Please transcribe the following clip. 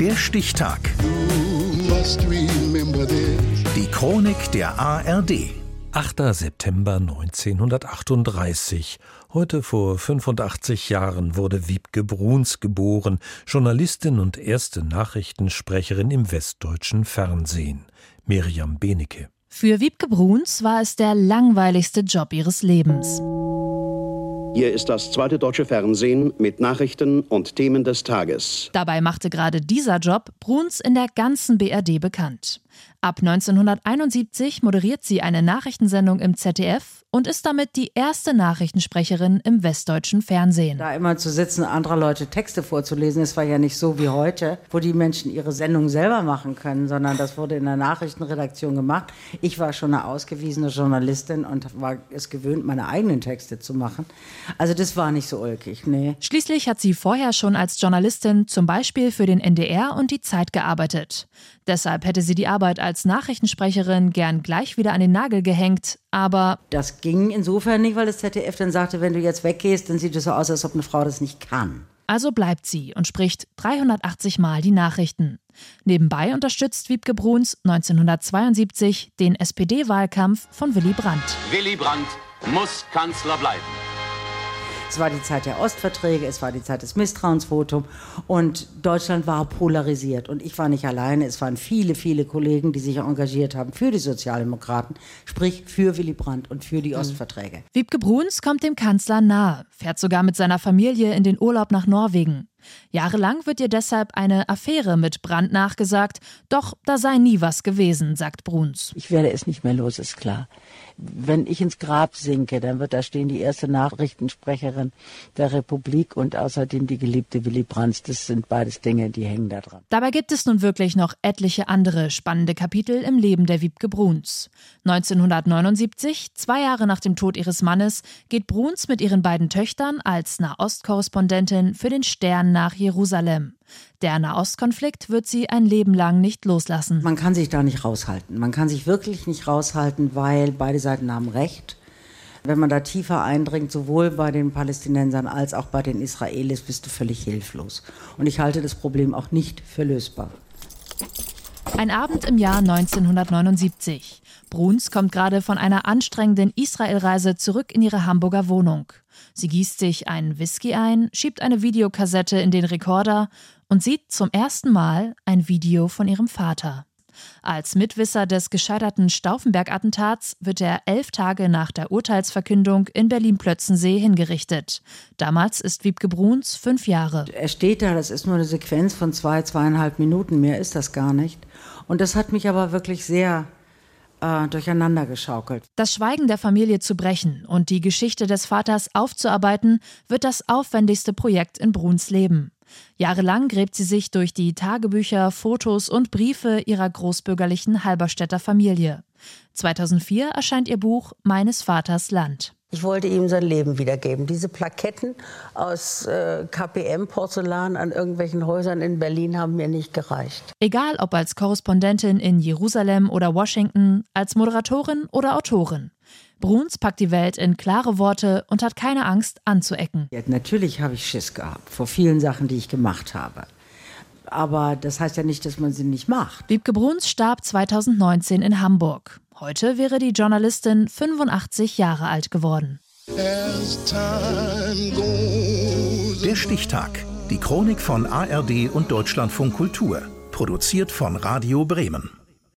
Der Stichtag. Die Chronik der ARD. 8. September 1938. Heute vor 85 Jahren wurde Wiebke Bruns geboren, Journalistin und erste Nachrichtensprecherin im westdeutschen Fernsehen. Miriam Benecke. Für Wiebke Bruns war es der langweiligste Job ihres Lebens. Hier ist das zweite deutsche Fernsehen mit Nachrichten und Themen des Tages. Dabei machte gerade dieser Job Bruns in der ganzen BRD bekannt. Ab 1971 moderiert sie eine Nachrichtensendung im ZDF und ist damit die erste Nachrichtensprecherin im westdeutschen Fernsehen. Da immer zu sitzen, anderer Leute Texte vorzulesen, es war ja nicht so wie heute, wo die Menschen ihre Sendung selber machen können, sondern das wurde in der Nachrichtenredaktion gemacht. Ich war schon eine ausgewiesene Journalistin und war es gewöhnt, meine eigenen Texte zu machen. Also das war nicht so ulkig, nee. Schließlich hat sie vorher schon als Journalistin zum Beispiel für den NDR und die Zeit gearbeitet. Deshalb hätte sie die Arbeit als Nachrichtensprecherin gern gleich wieder an den Nagel gehängt, aber das ging insofern nicht, weil das ZDF dann sagte, wenn du jetzt weggehst, dann sieht es so aus, als ob eine Frau das nicht kann. Also bleibt sie und spricht 380 Mal die Nachrichten. Nebenbei unterstützt Wiebke Bruns 1972 den SPD-Wahlkampf von Willy Brandt. Willy Brandt muss Kanzler bleiben. Es war die Zeit der Ostverträge, es war die Zeit des Misstrauensvotums und Deutschland war polarisiert. Und ich war nicht alleine, es waren viele, viele Kollegen, die sich engagiert haben für die Sozialdemokraten, sprich für Willy Brandt und für die mhm. Ostverträge. Wiebke Bruns kommt dem Kanzler nahe, fährt sogar mit seiner Familie in den Urlaub nach Norwegen. Jahrelang wird ihr deshalb eine Affäre mit Brandt nachgesagt, doch da sei nie was gewesen, sagt Bruns. Ich werde es nicht mehr los, ist klar. Wenn ich ins Grab sinke, dann wird da stehen die erste Nachrichtensprecherin der Republik und außerdem die geliebte Willy Brandt. Das sind beides Dinge, die hängen da dran. Dabei gibt es nun wirklich noch etliche andere spannende Kapitel im Leben der Wiebke Bruns. 1979, zwei Jahre nach dem Tod ihres Mannes, geht Bruns mit ihren beiden Töchtern als Nahostkorrespondentin für den Stern nach Jerusalem. Der Nahostkonflikt wird sie ein Leben lang nicht loslassen. Man kann sich da nicht raushalten. Man kann sich wirklich nicht raushalten, weil beide Seiten haben Recht. Wenn man da tiefer eindringt, sowohl bei den Palästinensern als auch bei den Israelis, bist du völlig hilflos. Und ich halte das Problem auch nicht für lösbar. Ein Abend im Jahr 1979. Bruns kommt gerade von einer anstrengenden Israelreise zurück in ihre Hamburger Wohnung. Sie gießt sich einen Whisky ein, schiebt eine Videokassette in den Rekorder und sieht zum ersten Mal ein Video von ihrem Vater. Als Mitwisser des gescheiterten Stauffenberg-Attentats wird er elf Tage nach der Urteilsverkündung in Berlin-Plötzensee hingerichtet. Damals ist Wiebke Bruns fünf Jahre. Er steht da, das ist nur eine Sequenz von zwei, zweieinhalb Minuten, mehr ist das gar nicht. Und das hat mich aber wirklich sehr äh, durcheinander geschaukelt. Das Schweigen der Familie zu brechen und die Geschichte des Vaters aufzuarbeiten, wird das aufwendigste Projekt in Bruns Leben. Jahrelang gräbt sie sich durch die Tagebücher, Fotos und Briefe ihrer großbürgerlichen Halberstädter Familie. 2004 erscheint ihr Buch Meines Vaters Land. Ich wollte ihm sein Leben wiedergeben. Diese Plaketten aus äh, KPM-Porzellan an irgendwelchen Häusern in Berlin haben mir nicht gereicht. Egal ob als Korrespondentin in Jerusalem oder Washington, als Moderatorin oder Autorin. Bruns packt die Welt in klare Worte und hat keine Angst anzuecken. Ja, natürlich habe ich Schiss gehabt vor vielen Sachen, die ich gemacht habe. Aber das heißt ja nicht, dass man sie nicht macht. Wiebke Bruns starb 2019 in Hamburg. Heute wäre die Journalistin 85 Jahre alt geworden. Der Stichtag. Die Chronik von ARD und Deutschlandfunk Kultur. Produziert von Radio Bremen.